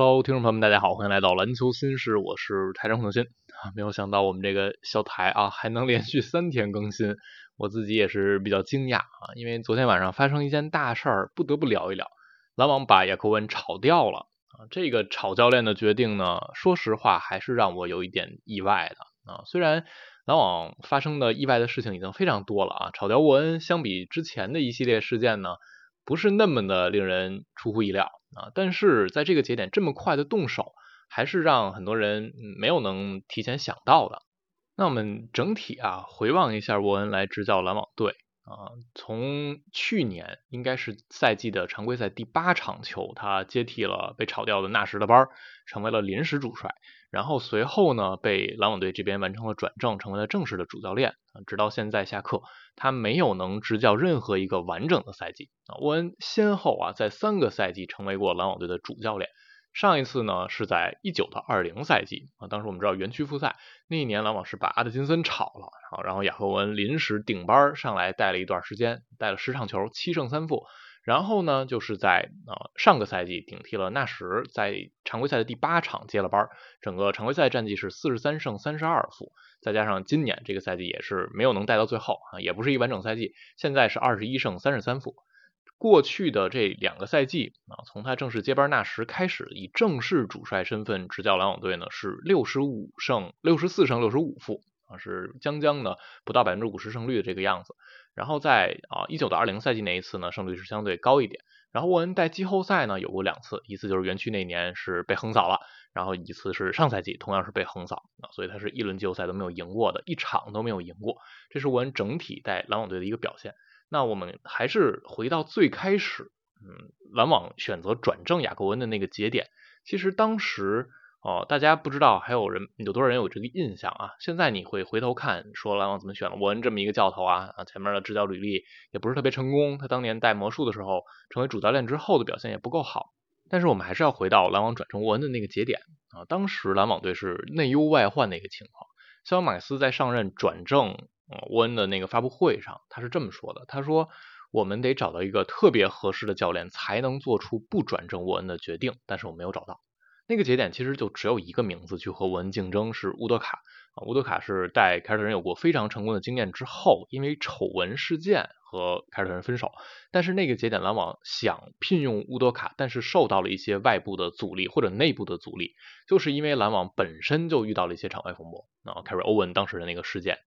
Hello，听众朋友们，大家好，欢迎来到篮球新事，我是台长孔德新啊。没有想到我们这个小台啊还能连续三天更新，我自己也是比较惊讶啊，因为昨天晚上发生一件大事儿，不得不聊一聊。篮网把亚科文炒掉了啊，这个炒教练的决定呢，说实话还是让我有一点意外的啊。虽然篮网发生的意外的事情已经非常多了啊，炒掉沃恩相比之前的一系列事件呢，不是那么的令人出乎意料。啊，但是在这个节点这么快的动手，还是让很多人没有能提前想到的。那我们整体啊回望一下沃恩来执教篮网队啊，从去年应该是赛季的常规赛第八场球，他接替了被炒掉的纳什的班，成为了临时主帅。然后随后呢，被篮网队这边完成了转正，成为了正式的主教练。直到现在下课，他没有能执教任何一个完整的赛季啊。沃恩先后啊在三个赛季成为过篮网队的主教练。上一次呢是在一九到二零赛季啊，当时我们知道园区复赛那一年，篮网是把阿德金森炒了啊，然后亚赫文临时顶班上来带了一段时间，带了十场球，七胜三负。然后呢，就是在呃上个赛季顶替了纳什，在常规赛的第八场接了班，整个常规赛战绩是四十三胜三十二负，再加上今年这个赛季也是没有能带到最后啊，也不是一完整赛季，现在是二十一胜三十三负。过去的这两个赛季啊，从他正式接班纳什开始，以正式主帅身份执教篮网队呢，是六十五胜六十四胜六十五负啊，是将将的不到百分之五十胜率的这个样子。然后在啊一九到二零赛季那一次呢，胜率是相对高一点。然后沃恩带季后赛呢有过两次，一次就是园区那年是被横扫了，然后一次是上赛季同样是被横扫啊，所以他是一轮季后赛都没有赢过的，一场都没有赢过。这是沃恩整体带篮网队的一个表现。那我们还是回到最开始，嗯，篮网选择转正雅各文的那个节点，其实当时。哦，大家不知道还有人有多少人有这个印象啊？现在你会回头看，说篮网怎么选了沃恩这么一个教头啊？啊，前面的执教履历也不是特别成功，他当年带魔术的时候成为主教练之后的表现也不够好。但是我们还是要回到篮网转成沃恩的那个节点啊，当时篮网队是内忧外患的一个情况。肖恩马克斯在上任转正沃恩的那个发布会上，他是这么说的：他说我们得找到一个特别合适的教练，才能做出不转正沃恩的决定，但是我没有找到。那个节点其实就只有一个名字去和沃恩竞争，是乌德卡啊。乌德卡是带凯尔特人有过非常成功的经验之后，因为丑闻事件和凯尔特人分手。但是那个节点，篮网想聘用乌德卡，但是受到了一些外部的阻力或者内部的阻力，就是因为篮网本身就遇到了一些场外风波啊，凯瑞欧文当时的那个事件，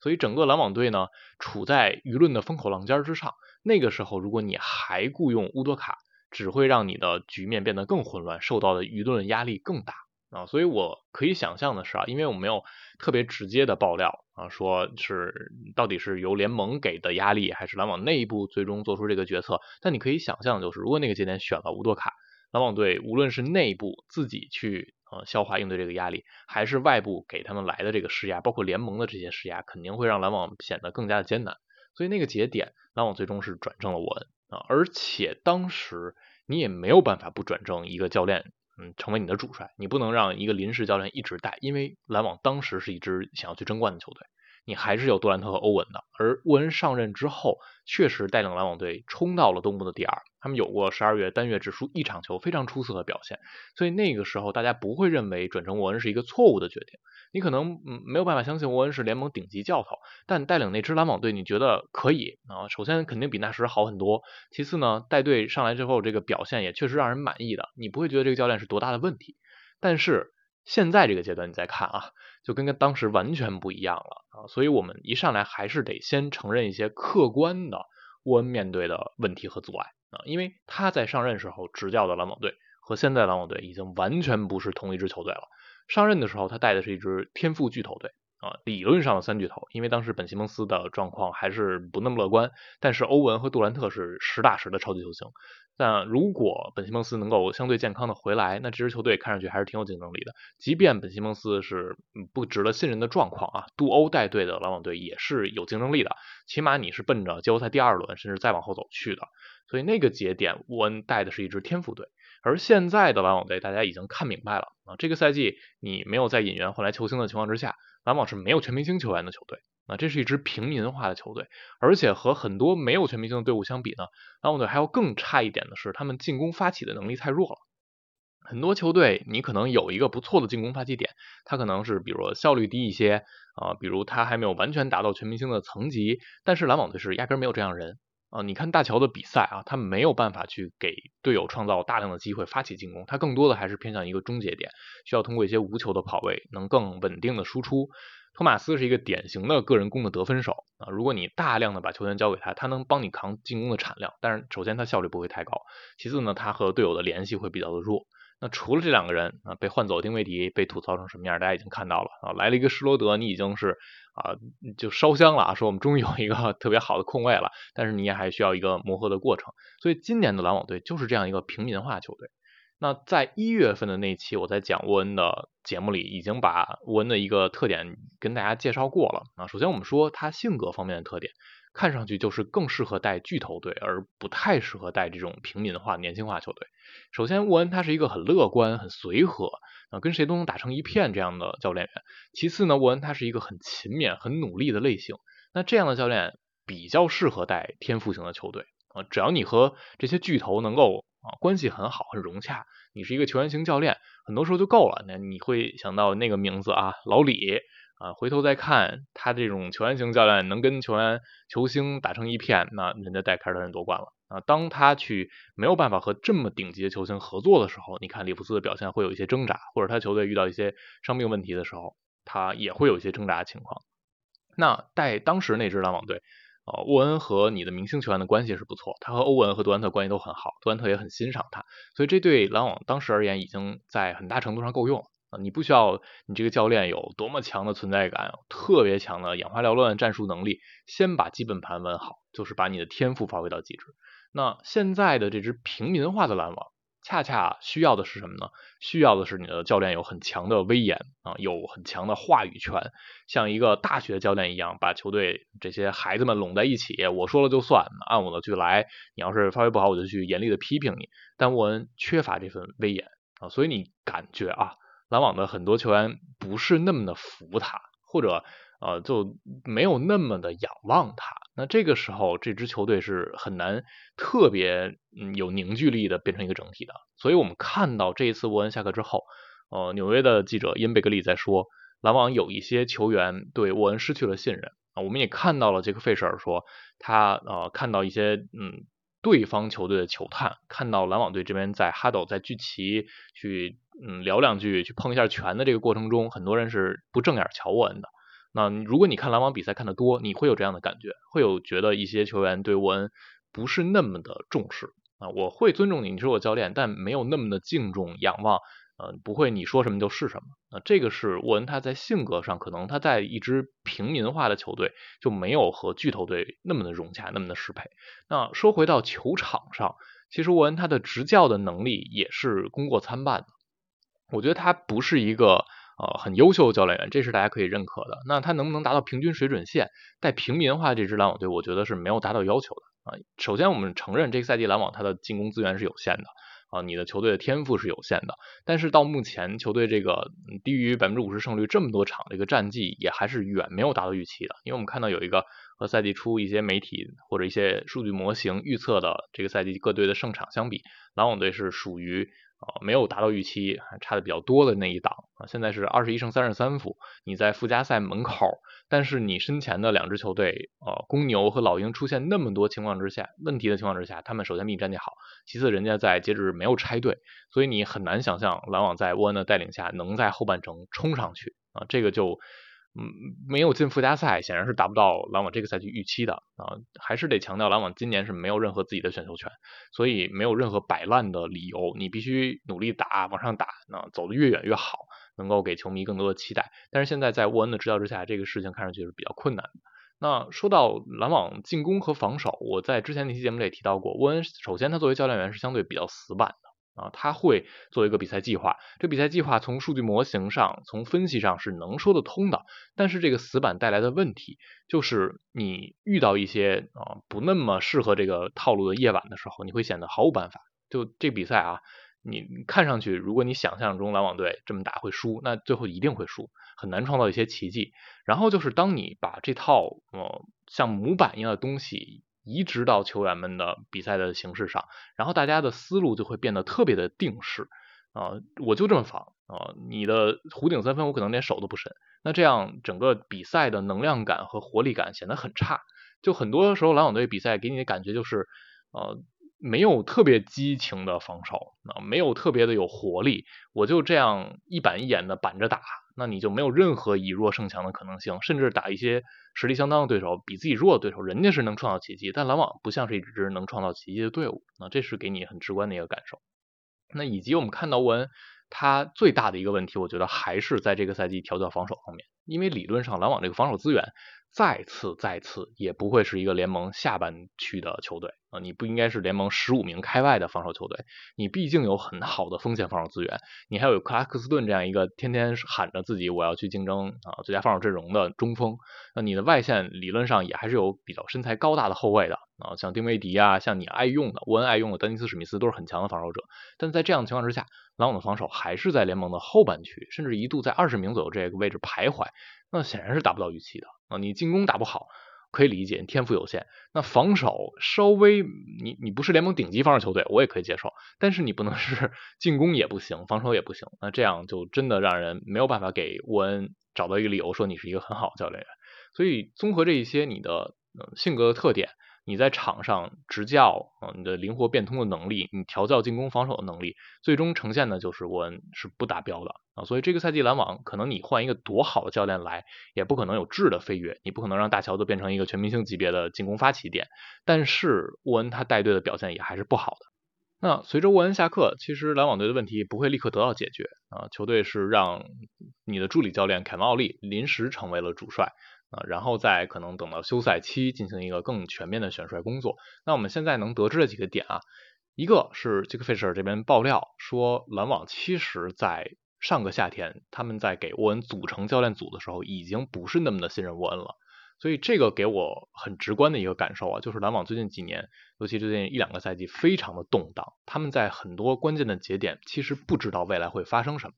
所以整个篮网队呢处在舆论的风口浪尖之上。那个时候，如果你还雇佣乌多卡，只会让你的局面变得更混乱，受到的舆论压力更大啊！所以我可以想象的是啊，因为我没有特别直接的爆料啊，说是到底是由联盟给的压力，还是篮网内部最终做出这个决策。但你可以想象，就是如果那个节点选了乌多卡，篮网队无论是内部自己去呃消化应对这个压力，还是外部给他们来的这个施压，包括联盟的这些施压，肯定会让篮网显得更加的艰难。所以那个节点，篮网最终是转正了沃恩。啊，而且当时你也没有办法不转正一个教练，嗯，成为你的主帅，你不能让一个临时教练一直带，因为篮网当时是一支想要去争冠的球队。你还是有杜兰特和欧文的，而沃恩上任之后，确实带领篮网队冲到了东部的第二。他们有过十二月单月只输一场球非常出色的表现，所以那个时候大家不会认为转成沃恩是一个错误的决定。你可能嗯没有办法相信沃恩是联盟顶级教头，但带领那支篮网队，你觉得可以啊？首先肯定比那时好很多，其次呢，带队上来之后这个表现也确实让人满意的，你不会觉得这个教练是多大的问题。但是现在这个阶段你再看啊。就跟跟当时完全不一样了啊，所以我们一上来还是得先承认一些客观的沃恩面对的问题和阻碍啊，因为他在上任时候执教的篮网队和现在篮网队已经完全不是同一支球队了。上任的时候他带的是一支天赋巨头队啊，理论上的三巨头，因为当时本西蒙斯的状况还是不那么乐观，但是欧文和杜兰特是实打实的超级球星。但如果本西蒙斯能够相对健康的回来，那这支球队看上去还是挺有竞争力的。即便本西蒙斯是不值得信任的状况啊，杜欧带队的篮网队也是有竞争力的。起码你是奔着季后赛第二轮甚至再往后走去的。所以那个节点，沃恩带的是一支天赋队，而现在的篮网队大家已经看明白了啊，这个赛季你没有在引援换来球星的情况之下，篮网是没有全明星球员的球队。啊，这是一支平民化的球队，而且和很多没有全明星的队伍相比呢，篮网队还要更差一点的是，他们进攻发起的能力太弱了。很多球队你可能有一个不错的进攻发起点，他可能是比如效率低一些啊，比如他还没有完全达到全明星的层级，但是篮网队是压根没有这样人。啊，你看大乔的比赛啊，他没有办法去给队友创造大量的机会发起进攻，他更多的还是偏向一个终结点，需要通过一些无球的跑位，能更稳定的输出。托马斯是一个典型的个人攻的得分手啊，如果你大量的把球权交给他，他能帮你扛进攻的产量，但是首先他效率不会太高，其次呢，他和队友的联系会比较的弱。那除了这两个人啊，被换走丁威迪被吐槽成什么样，大家已经看到了啊，来了一个施罗德，你已经是啊就烧香了啊，说我们终于有一个特别好的控卫了，但是你也还需要一个磨合的过程，所以今年的篮网队就是这样一个平民化球队。那在一月份的那期我在讲沃恩的节目里，已经把沃恩的一个特点跟大家介绍过了啊，首先我们说他性格方面的特点。看上去就是更适合带巨头队，而不太适合带这种平民化、年轻化球队。首先，沃恩他是一个很乐观、很随和啊，跟谁都能打成一片这样的教练员。其次呢，沃恩他是一个很勤勉、很努力的类型。那这样的教练比较适合带天赋型的球队啊，只要你和这些巨头能够啊关系很好、很融洽，你是一个球员型教练，很多时候就够了。那你会想到那个名字啊，老李。啊，回头再看他这种球员型教练能跟球员球星打成一片，那人家带凯尔特人夺冠了啊。当他去没有办法和这么顶级的球星合作的时候，你看里弗斯的表现会有一些挣扎，或者他球队遇到一些伤病问题的时候，他也会有一些挣扎的情况。那带当时那支篮网队，呃，沃恩和你的明星球员的关系是不错，他和欧文和杜兰特关系都很好，杜兰特也很欣赏他，所以这对篮网当时而言已经在很大程度上够用了。啊，你不需要你这个教练有多么强的存在感，特别强的眼花缭乱战术能力，先把基本盘稳好，就是把你的天赋发挥到极致。那现在的这支平民化的篮网，恰恰需要的是什么呢？需要的是你的教练有很强的威严啊，有很强的话语权，像一个大学教练一样，把球队这些孩子们拢在一起，我说了就算，按我的去来。你要是发挥不好，我就去严厉的批评你。但沃恩缺乏这份威严啊，所以你感觉啊。篮网的很多球员不是那么的服他，或者呃就没有那么的仰望他。那这个时候，这支球队是很难特别嗯有凝聚力的变成一个整体的。所以我们看到这一次沃恩下课之后，呃，纽约的记者因贝格利在说，篮网有一些球员对沃恩失去了信任啊。我们也看到了杰克费舍尔说，他呃看到一些嗯。对方球队的球探看到篮网队这边在哈斗在聚齐去嗯聊两句去碰一下拳的这个过程中，很多人是不正眼瞧沃恩的。那如果你看篮网比赛看得多，你会有这样的感觉，会有觉得一些球员对沃恩不是那么的重视啊。我会尊重你，你是我教练，但没有那么的敬重仰望。呃，不会，你说什么就是什么。那这个是沃恩他在性格上，可能他在一支平民化的球队就没有和巨头队那么的融洽，那么的适配。那说回到球场上，其实沃恩他的执教的能力也是功过参半的。我觉得他不是一个呃很优秀的教练员，这是大家可以认可的。那他能不能达到平均水准线，带平民化这支篮网队，我觉得是没有达到要求的啊。首先，我们承认这个赛季篮网他的进攻资源是有限的。啊，你的球队的天赋是有限的，但是到目前球队这个低于百分之五十胜率这么多场这个战绩，也还是远没有达到预期的。因为我们看到有一个和赛季初一些媒体或者一些数据模型预测的这个赛季各队的胜场相比，篮网队是属于。啊，没有达到预期，还差的比较多的那一档啊，现在是二十一胜三十三负，你在附加赛门口，但是你身前的两支球队，呃，公牛和老鹰出现那么多情况之下，问题的情况之下，他们首先比你战绩好，其次人家在截止没有拆队，所以你很难想象篮网在沃恩的带领下能在后半程冲上去啊，这个就。嗯，没有进附加赛，显然是达不到篮网这个赛季预期的啊。还是得强调，篮网今年是没有任何自己的选秀权，所以没有任何摆烂的理由。你必须努力打，往上打，那走得越远越好，能够给球迷更多的期待。但是现在在沃恩的指导之下，这个事情看上去是比较困难。那说到篮网进攻和防守，我在之前那期节目里也提到过，沃恩首先他作为教练员是相对比较死板的。啊，他会做一个比赛计划，这比赛计划从数据模型上、从分析上是能说得通的。但是这个死板带来的问题，就是你遇到一些啊不那么适合这个套路的夜晚的时候，你会显得毫无办法。就这比赛啊，你看上去，如果你想象中篮网队这么打会输，那最后一定会输，很难创造一些奇迹。然后就是当你把这套呃像模板一样的东西。移植到球员们的比赛的形式上，然后大家的思路就会变得特别的定式。啊，我就这么防啊，你的弧顶三分我可能连手都不伸，那这样整个比赛的能量感和活力感显得很差。就很多时候篮网队比赛给你的感觉就是，呃，没有特别激情的防守啊，没有特别的有活力，我就这样一板一眼的板着打，那你就没有任何以弱胜强的可能性，甚至打一些实力相当的对手，比自己弱的对手，人家是能创造奇迹，但篮网不像是一支能创造奇迹的队伍，那这是给你很直观的一个感受。那以及我们看到沃恩，他最大的一个问题，我觉得还是在这个赛季调教防守方面，因为理论上篮网这个防守资源再次再次也不会是一个联盟下半区的球队。啊，你不应该是联盟十五名开外的防守球队，你毕竟有很好的锋线防守资源，你还有克拉克斯顿这样一个天天喊着自己我要去竞争啊最佳防守阵容的中锋，那你的外线理论上也还是有比较身材高大的后卫的。啊，像丁威迪啊，像你爱用的沃恩爱用的丹尼斯史密斯都是很强的防守者，但在这样的情况之下，篮网的防守还是在联盟的后半区，甚至一度在二十名左右这个位置徘徊，那显然是达不到预期的啊。你进攻打不好可以理解，你天赋有限，那防守稍微你你不是联盟顶级防守球队，我也可以接受，但是你不能是进攻也不行，防守也不行，那这样就真的让人没有办法给沃恩找到一个理由说你是一个很好的教练员。所以综合这一些你的性格的特点。你在场上执教啊，你的灵活变通的能力，你调教进攻防守的能力，最终呈现的就是沃恩是不达标的啊。所以这个赛季篮网可能你换一个多好的教练来，也不可能有质的飞跃，你不可能让大乔都变成一个全明星级别的进攻发起点。但是沃恩他带队的表现也还是不好的。那随着沃恩下课，其实篮网队的问题不会立刻得到解决啊。球队是让你的助理教练凯文奥利临时成为了主帅。啊，然后再可能等到休赛期进行一个更全面的选帅工作。那我们现在能得知的几个点啊，一个是杰克费舍尔这边爆料说，篮网其实在上个夏天他们在给沃恩组成教练组的时候，已经不是那么的信任沃恩了。所以这个给我很直观的一个感受啊，就是篮网最近几年，尤其最近一两个赛季，非常的动荡。他们在很多关键的节点，其实不知道未来会发生什么。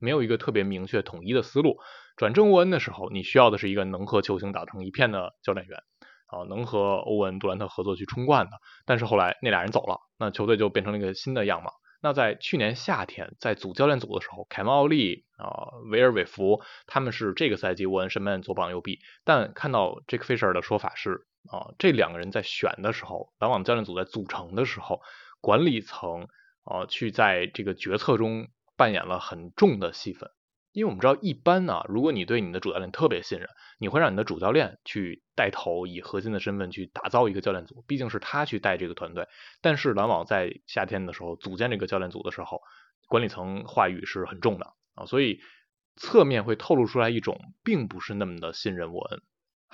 没有一个特别明确统一的思路。转正沃恩的时候，你需要的是一个能和球星打成一片的教练员，啊，能和欧文、杜兰特合作去冲冠的。但是后来那俩人走了，那球队就变成了一个新的样貌。那在去年夏天在组教练组的时候，凯文奥利啊、维尔韦弗他们是这个赛季沃恩身边左膀右臂。但看到这个费舍尔的说法是啊，这两个人在选的时候，篮网教练组在组成的时候，管理层啊去在这个决策中。扮演了很重的戏份，因为我们知道，一般呢，如果你对你的主教练特别信任，你会让你的主教练去带头，以核心的身份去打造一个教练组，毕竟是他去带这个团队。但是篮网在夏天的时候组建这个教练组的时候，管理层话语是很重的啊，所以侧面会透露出来一种并不是那么的信任沃恩。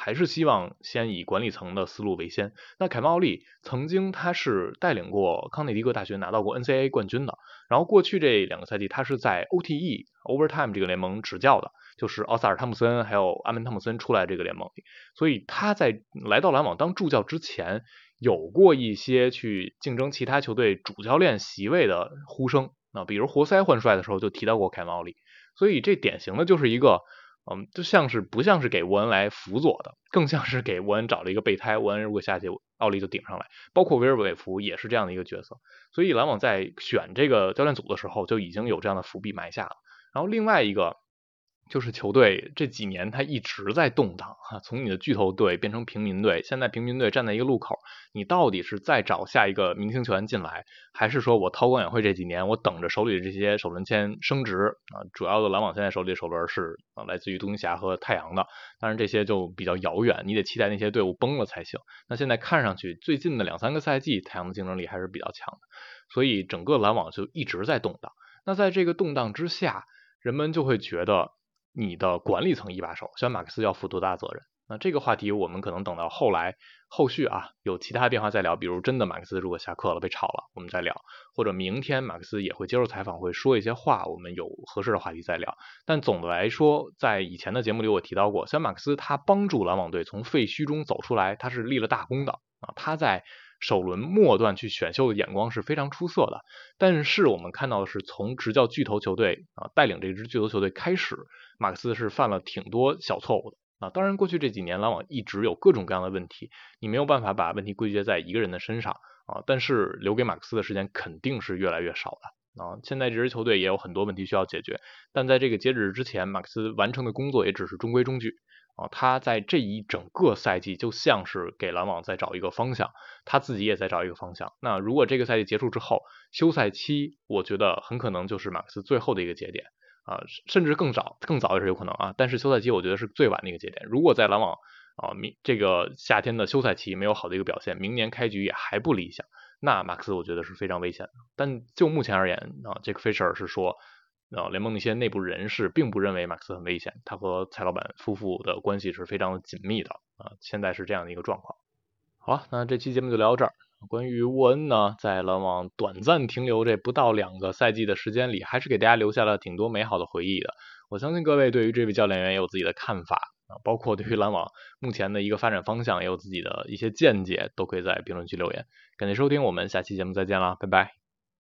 还是希望先以管理层的思路为先。那凯文奥利曾经他是带领过康涅狄格大学拿到过 NCAA 冠军的，然后过去这两个赛季他是在 OTE Overtime 这个联盟执教的，就是奥萨尔汤姆森还有阿门汤姆森出来这个联盟，所以他在来到篮网当助教之前，有过一些去竞争其他球队主教练席位的呼声那，比如活塞换帅的时候就提到过凯文奥利，所以这典型的就是一个。嗯，就像是不像是给沃恩来辅佐的，更像是给沃恩找了一个备胎。沃恩如果下去，奥利就顶上来。包括威尔韦弗也是这样的一个角色。所以篮网在选这个教练组的时候就已经有这样的伏笔埋下了。然后另外一个。就是球队这几年他一直在动荡哈，从你的巨头队变成平民队，现在平民队站在一个路口，你到底是再找下一个明星球员进来，还是说我韬光养晦这几年，我等着手里的这些首轮签升值啊？主要的篮网现在手里的首轮是啊来自于独行侠和太阳的，当然这些就比较遥远，你得期待那些队伍崩了才行。那现在看上去最近的两三个赛季，太阳的竞争力还是比较强的，所以整个篮网就一直在动荡。那在这个动荡之下，人们就会觉得。你的管理层一把手，小马克思要负多大责任？那这个话题我们可能等到后来后续啊有其他变化再聊。比如真的马克思如果下课了被炒了，我们再聊；或者明天马克思也会接受采访，会说一些话，我们有合适的话题再聊。但总的来说，在以前的节目里我提到过，小马克思他帮助篮网队从废墟中走出来，他是立了大功的啊！他在首轮末段去选秀的眼光是非常出色的。但是我们看到的是，从执教巨头球队啊带领这支巨头球队开始。马克思是犯了挺多小错误的啊，当然过去这几年篮网一直有各种各样的问题，你没有办法把问题归结在一个人的身上啊，但是留给马克思的时间肯定是越来越少的。啊。现在这支球队也有很多问题需要解决，但在这个截止日之前，马克思完成的工作也只是中规中矩啊。他在这一整个赛季就像是给篮网在找一个方向，他自己也在找一个方向。那如果这个赛季结束之后，休赛期，我觉得很可能就是马克思最后的一个节点啊，甚至更早，更早也是有可能啊。但是休赛期我觉得是最晚的一个节点。如果在篮网啊明这个夏天的休赛期没有好的一个表现，明年开局也还不理想。那马克思我觉得是非常危险的，但就目前而言啊，这个 Fisher 是说，啊联盟一些内部人士并不认为马克思很危险，他和蔡老板夫妇的关系是非常紧密的啊，现在是这样的一个状况。好，那这期节目就聊到这儿。关于沃恩呢，在篮网短暂停留这不到两个赛季的时间里，还是给大家留下了挺多美好的回忆的。我相信各位对于这位教练员也有自己的看法。啊，包括对于篮网目前的一个发展方向，也有自己的一些见解，都可以在评论区留言。感谢收听，我们下期节目再见啦，拜拜。